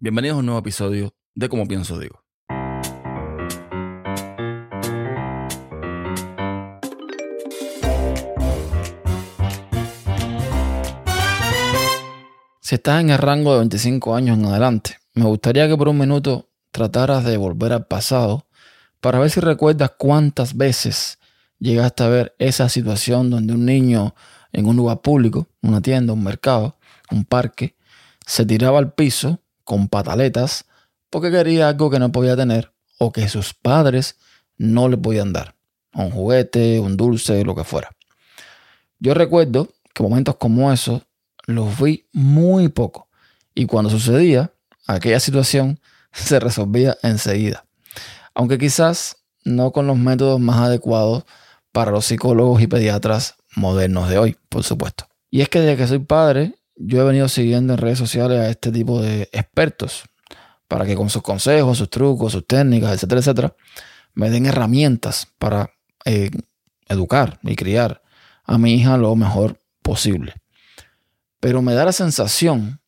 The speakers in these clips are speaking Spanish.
Bienvenidos a un nuevo episodio de Como Pienso Digo. Si estás en el rango de 25 años en adelante, me gustaría que por un minuto trataras de volver al pasado para ver si recuerdas cuántas veces llegaste a ver esa situación donde un niño en un lugar público, una tienda, un mercado, un parque, se tiraba al piso con pataletas porque quería algo que no podía tener o que sus padres no le podían dar. Un juguete, un dulce, lo que fuera. Yo recuerdo que momentos como esos los vi muy poco y cuando sucedía, aquella situación se resolvía enseguida. Aunque quizás no con los métodos más adecuados para los psicólogos y pediatras modernos de hoy, por supuesto. Y es que desde que soy padre, yo he venido siguiendo en redes sociales a este tipo de expertos para que con sus consejos, sus trucos, sus técnicas, etcétera, etcétera, me den herramientas para eh, educar y criar a mi hija lo mejor posible. Pero me da la sensación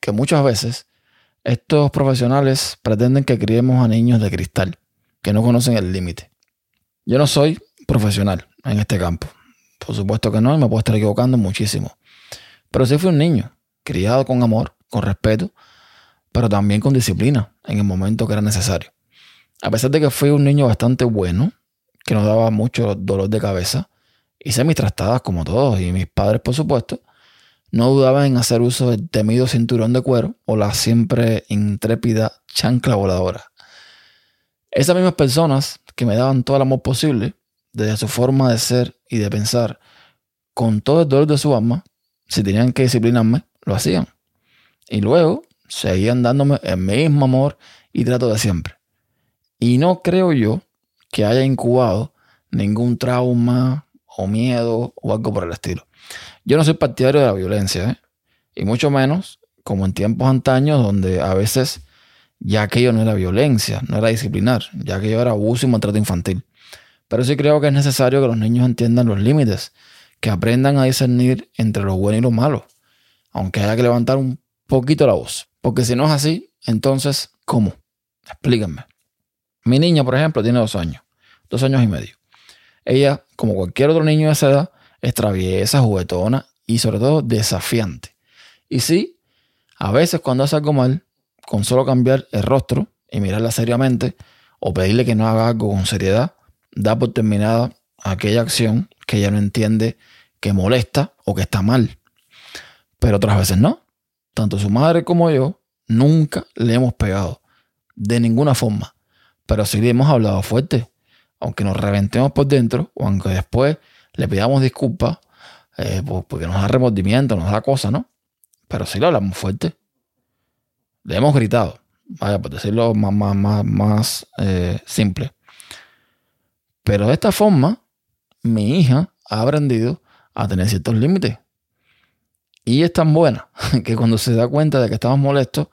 que muchas veces estos profesionales pretenden que criemos a niños de cristal, que no conocen el límite. Yo no soy profesional en este campo. Por supuesto que no, y me puedo estar equivocando muchísimo. Pero sí fui un niño, criado con amor, con respeto, pero también con disciplina en el momento que era necesario. A pesar de que fui un niño bastante bueno, que no daba mucho dolor de cabeza, hice mis trastadas como todos y mis padres, por supuesto, no dudaban en hacer uso del temido cinturón de cuero o la siempre intrépida chancla voladora. Esas mismas personas que me daban todo el amor posible, desde su forma de ser y de pensar, con todo el dolor de su alma, si tenían que disciplinarme, lo hacían. Y luego seguían dándome el mismo amor y trato de siempre. Y no creo yo que haya incubado ningún trauma o miedo o algo por el estilo. Yo no soy partidario de la violencia, ¿eh? y mucho menos como en tiempos antaños donde a veces ya aquello no era violencia, no era disciplinar, ya aquello era abuso y maltrato infantil. Pero sí creo que es necesario que los niños entiendan los límites que aprendan a discernir entre lo bueno y lo malo, aunque haya que levantar un poquito la voz. Porque si no es así, entonces, ¿cómo? Explíquenme. Mi niña, por ejemplo, tiene dos años, dos años y medio. Ella, como cualquier otro niño de esa edad, es traviesa, juguetona y sobre todo desafiante. Y sí, a veces cuando hace algo mal, con solo cambiar el rostro y mirarla seriamente o pedirle que no haga algo con seriedad, da por terminada aquella acción que ella no entiende que molesta o que está mal. Pero otras veces no. Tanto su madre como yo nunca le hemos pegado. De ninguna forma. Pero sí le hemos hablado fuerte. Aunque nos reventemos por dentro o aunque después le pidamos disculpas eh, porque nos da remordimiento, nos da cosa, ¿no? Pero sí le hablamos fuerte. Le hemos gritado. Vaya, por decirlo más, más, más, más eh, simple. Pero de esta forma, mi hija ha aprendido a tener ciertos límites. Y es tan buena que cuando se da cuenta de que estamos molestos,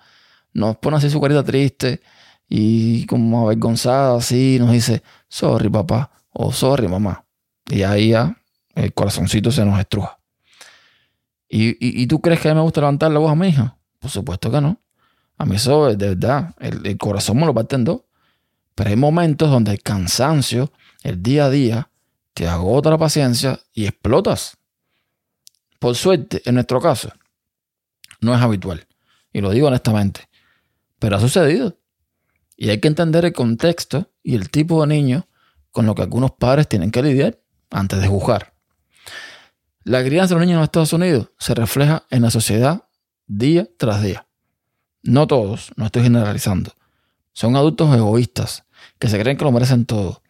nos pone así su carita triste y como avergonzada así, nos dice, sorry papá o sorry mamá. Y ahí ya el corazoncito se nos estruja. ¿Y, tú crees que a mí me gusta levantar la voz a mi hija? Por supuesto que no. A mí eso, de verdad, el, el corazón me lo parte en dos. Pero hay momentos donde el cansancio, el día a día, te agota la paciencia y explotas. Por suerte, en nuestro caso, no es habitual. Y lo digo honestamente. Pero ha sucedido. Y hay que entender el contexto y el tipo de niño con lo que algunos padres tienen que lidiar antes de juzgar. La crianza de los niños en los Estados Unidos se refleja en la sociedad día tras día. No todos, no estoy generalizando. Son adultos egoístas que se creen que lo merecen todo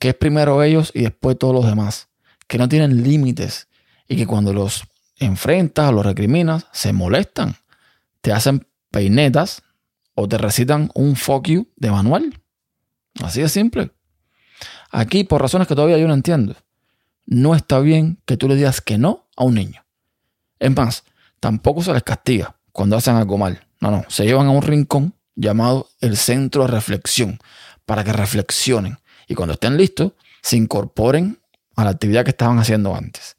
que es primero ellos y después todos los demás, que no tienen límites y que cuando los enfrentas o los recriminas, se molestan, te hacen peinetas o te recitan un fuck you de manual. Así de simple. Aquí, por razones que todavía yo no entiendo, no está bien que tú le digas que no a un niño. Es más, tampoco se les castiga cuando hacen algo mal. No, no, se llevan a un rincón llamado el centro de reflexión para que reflexionen y cuando estén listos, se incorporen a la actividad que estaban haciendo antes.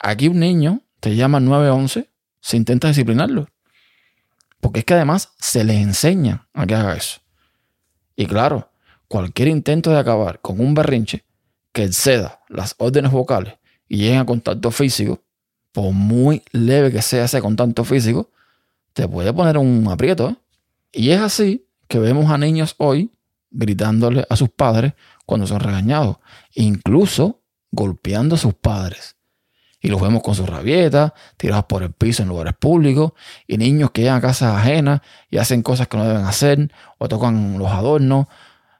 Aquí un niño te llama 911 si intentas disciplinarlo. Porque es que además se les enseña a que haga eso. Y claro, cualquier intento de acabar con un berrinche que exceda las órdenes vocales y llegue a contacto físico, por muy leve que sea ese contacto físico, te puede poner un aprieto. ¿eh? Y es así que vemos a niños hoy gritándole a sus padres cuando son regañados, incluso golpeando a sus padres. Y los vemos con sus rabietas, tirados por el piso en lugares públicos, y niños que llegan a casas ajenas y hacen cosas que no deben hacer, o tocan los adornos,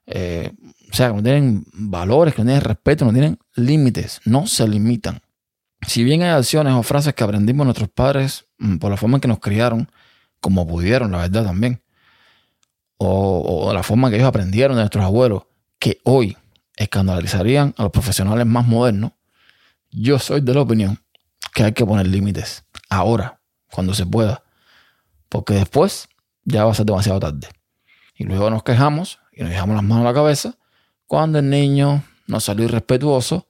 eh, o sea, que no tienen valores, que no tienen respeto, no tienen límites, no se limitan. Si bien hay acciones o frases que aprendimos nuestros padres mm, por la forma en que nos criaron, como pudieron, la verdad también, o, la forma que ellos aprendieron de nuestros abuelos, que hoy escandalizarían a los profesionales más modernos, yo soy de la opinión que hay que poner límites ahora, cuando se pueda, porque después ya va a ser demasiado tarde. Y luego nos quejamos y nos dejamos las manos a la cabeza cuando el niño no salió irrespetuoso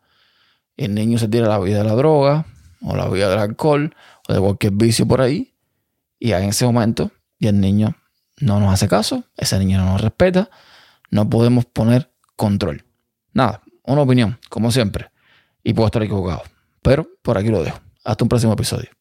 el niño se tira la vida de la droga o la vida del alcohol o de cualquier vicio por ahí y en ese momento y el niño no nos hace caso, ese niño no nos respeta, no podemos poner control. Nada, una opinión, como siempre, y puedo estar equivocado, pero por aquí lo dejo. Hasta un próximo episodio.